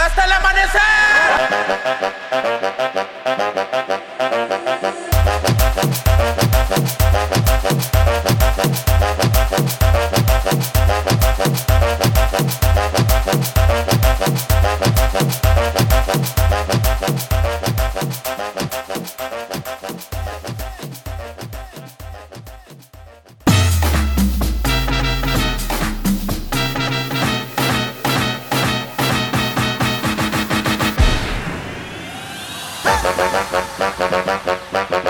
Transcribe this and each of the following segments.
hasta el amanecer. This is house. Don't know what is house, everybody shout. Con polvos pica, pica. Y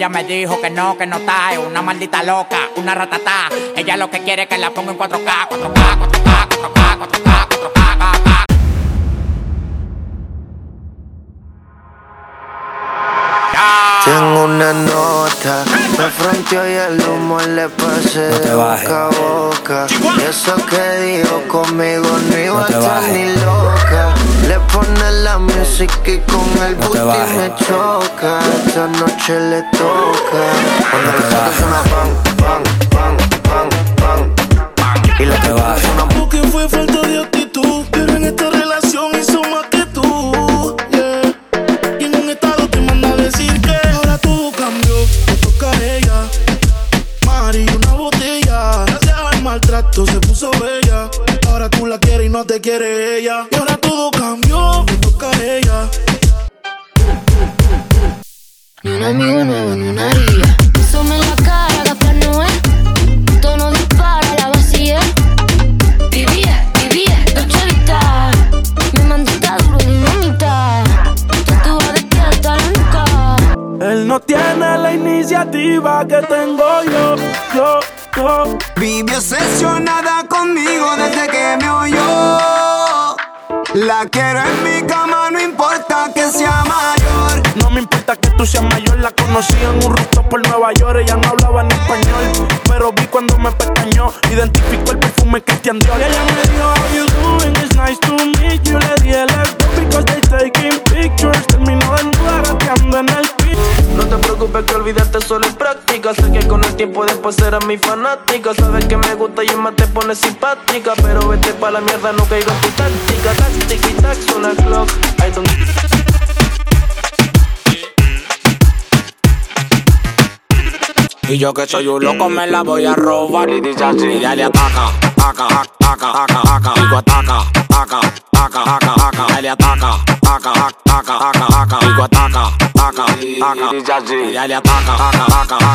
ella me dijo que no, que no está, es una maldita loca, una ratata. Ella lo que quiere es que la ponga en 4K, 4K, 4K, 4K, 4K, 4K, 4K. Tengo una nota, me fronteó y el humo le pasé de boca a boca. Y eso que dijo conmigo no iba a estar ni loca. Pone la música y con el booty me choca. Esta noche le toca. Cuando le saca suena pan, pan, pan, pan, pan. Y la que suena Porque fue falta de actitud, pero en esta relación hizo más que tú. yeah. Y en un estado te manda a decir que ahora todo cambió, me toca a ella. Mari, una botella. Gracias al maltrato se puso bella. Ahora tú la quieres y no te quiere ella. Ni una haría. Asome en la cara, Gaspar Noé. Tono dispara, la vacía. Vivía, vivía, Dolce Vita. Mi mandita duro, mi mamita. Tatuada de pie hasta la nuca. Él no tiene la iniciativa que tengo yo, yo, yo. Vive obsesionada conmigo desde que me oyó. La quiero en mi cama, no importa que sea mayor. No me importa que tú seas mayor, la conocí en un rooftop por Nueva York. Ella no hablaba ni español, pero vi cuando me pestañó. Identificó el perfume Christian Dior. Y ella me dijo, How you doing? It's nice to meet you. Le dije, let's go because they taking pictures. Terminó desnuda gateando en el beach. No te preocupes que olvidarte solo es práctica Sé que con el tiempo después serás mi fanática Sabes que me gusta y más te pones simpática Pero vete pa' la mierda, no caigo en tu táctica tac, clock I don't... Y yo que soy un loco me la voy a robar y dice así. Y dale ataca, ataca, ataca, ataca, ataca. Digo ataca, ataca, ataca, ataca, ataca. Dale ataca, ataca, ataca, ataca, ataca. Digo ataca, ataca, ataca. Y dice así. Y dale ataca, ataca, ataca,